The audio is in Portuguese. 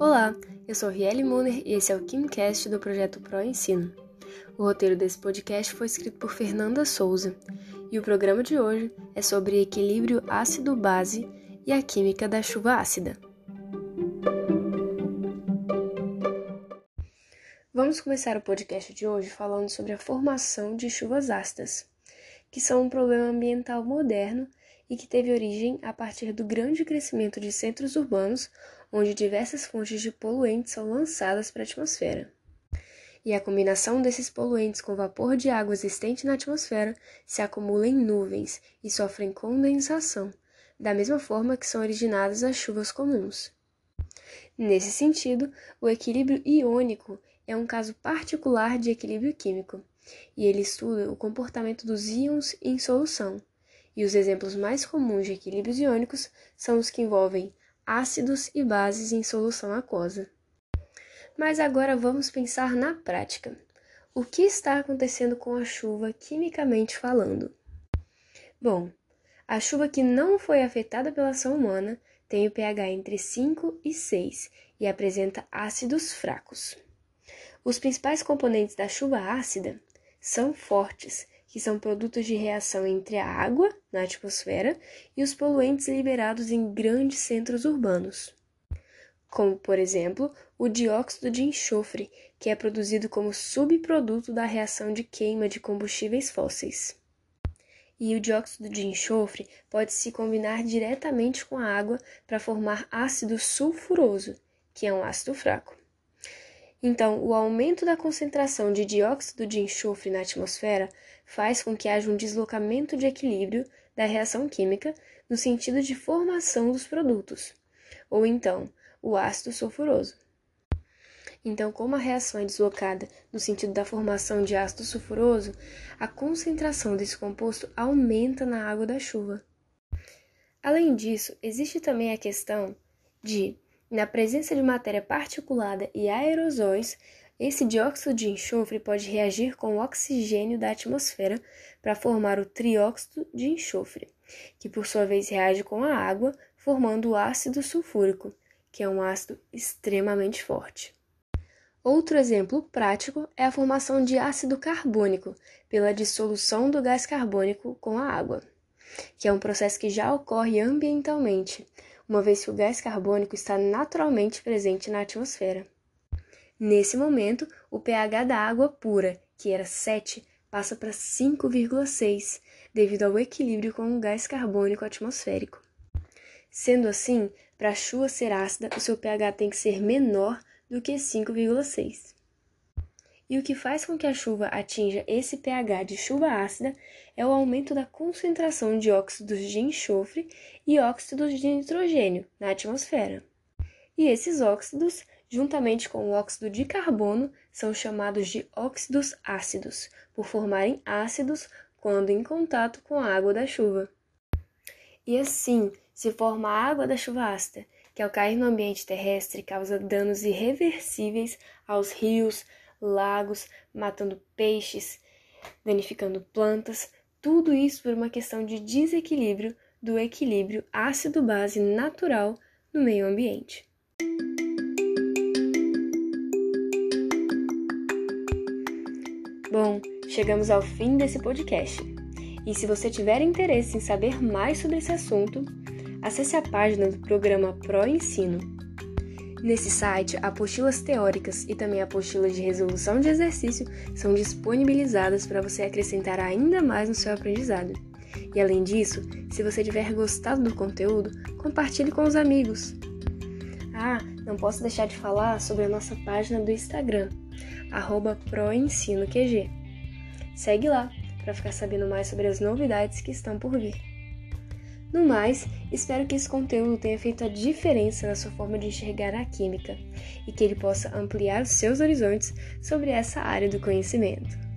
Olá, eu sou Riele Muner e esse é o KimCast do projeto Pro Ensino. O roteiro desse podcast foi escrito por Fernanda Souza e o programa de hoje é sobre equilíbrio ácido-base e a química da chuva ácida. Vamos começar o podcast de hoje falando sobre a formação de chuvas ácidas, que são um problema ambiental moderno e que teve origem a partir do grande crescimento de centros urbanos, onde diversas fontes de poluentes são lançadas para a atmosfera. E a combinação desses poluentes com vapor de água existente na atmosfera se acumula em nuvens e sofrem condensação, da mesma forma que são originadas as chuvas comuns. Nesse sentido, o equilíbrio iônico é um caso particular de equilíbrio químico, e ele estuda o comportamento dos íons em solução e os exemplos mais comuns de equilíbrios iônicos são os que envolvem ácidos e bases em solução aquosa. Mas agora vamos pensar na prática. O que está acontecendo com a chuva quimicamente falando? Bom, a chuva que não foi afetada pela ação humana tem o pH entre 5 e 6 e apresenta ácidos fracos. Os principais componentes da chuva ácida são fortes que são produtos de reação entre a água na atmosfera e os poluentes liberados em grandes centros urbanos, como, por exemplo, o dióxido de enxofre, que é produzido como subproduto da reação de queima de combustíveis fósseis. E o dióxido de enxofre pode se combinar diretamente com a água para formar ácido sulfuroso, que é um ácido fraco. Então, o aumento da concentração de dióxido de enxofre na atmosfera faz com que haja um deslocamento de equilíbrio da reação química no sentido de formação dos produtos, ou então o ácido sulfuroso. Então, como a reação é deslocada no sentido da formação de ácido sulfuroso, a concentração desse composto aumenta na água da chuva. Além disso, existe também a questão de, na presença de matéria particulada e aerosóis, esse dióxido de enxofre pode reagir com o oxigênio da atmosfera para formar o trióxido de enxofre, que por sua vez reage com a água, formando o ácido sulfúrico, que é um ácido extremamente forte. Outro exemplo prático é a formação de ácido carbônico pela dissolução do gás carbônico com a água, que é um processo que já ocorre ambientalmente, uma vez que o gás carbônico está naturalmente presente na atmosfera. Nesse momento, o pH da água pura, que era 7, passa para 5,6, devido ao equilíbrio com o gás carbônico atmosférico. Sendo assim, para a chuva ser ácida, o seu pH tem que ser menor do que 5,6. E o que faz com que a chuva atinja esse pH de chuva ácida é o aumento da concentração de óxidos de enxofre e óxidos de nitrogênio na atmosfera. E esses óxidos juntamente com o óxido de carbono, são chamados de óxidos ácidos, por formarem ácidos quando em contato com a água da chuva. E assim se forma a água da chuva ácida, que ao cair no ambiente terrestre causa danos irreversíveis aos rios, lagos, matando peixes, danificando plantas, tudo isso por uma questão de desequilíbrio do equilíbrio ácido-base natural no meio ambiente. Bom, chegamos ao fim desse podcast. E se você tiver interesse em saber mais sobre esse assunto, acesse a página do programa Pro Ensino. Nesse site, apostilas teóricas e também apostilas de resolução de exercício são disponibilizadas para você acrescentar ainda mais no seu aprendizado. E além disso, se você tiver gostado do conteúdo, compartilhe com os amigos. Ah, não posso deixar de falar sobre a nossa página do Instagram, proensinoqg. Segue lá para ficar sabendo mais sobre as novidades que estão por vir. No mais, espero que esse conteúdo tenha feito a diferença na sua forma de enxergar a química e que ele possa ampliar os seus horizontes sobre essa área do conhecimento.